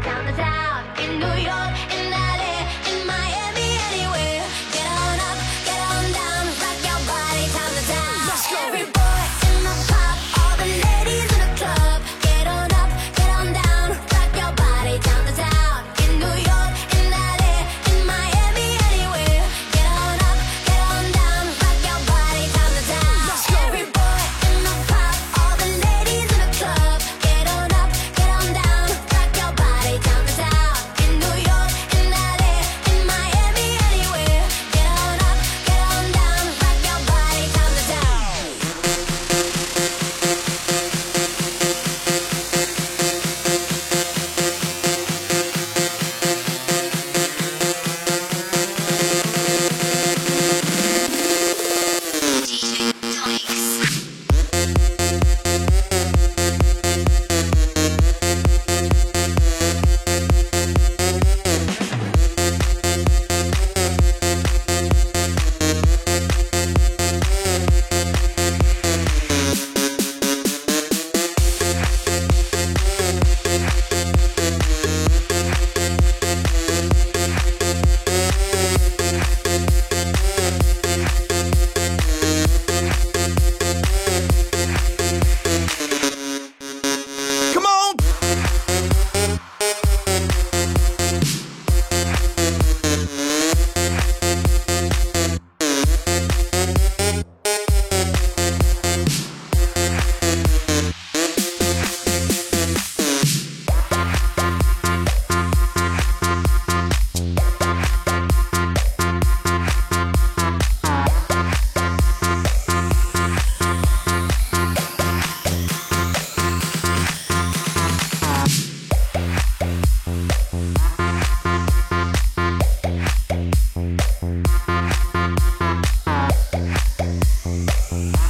party downtown in New York. Bye.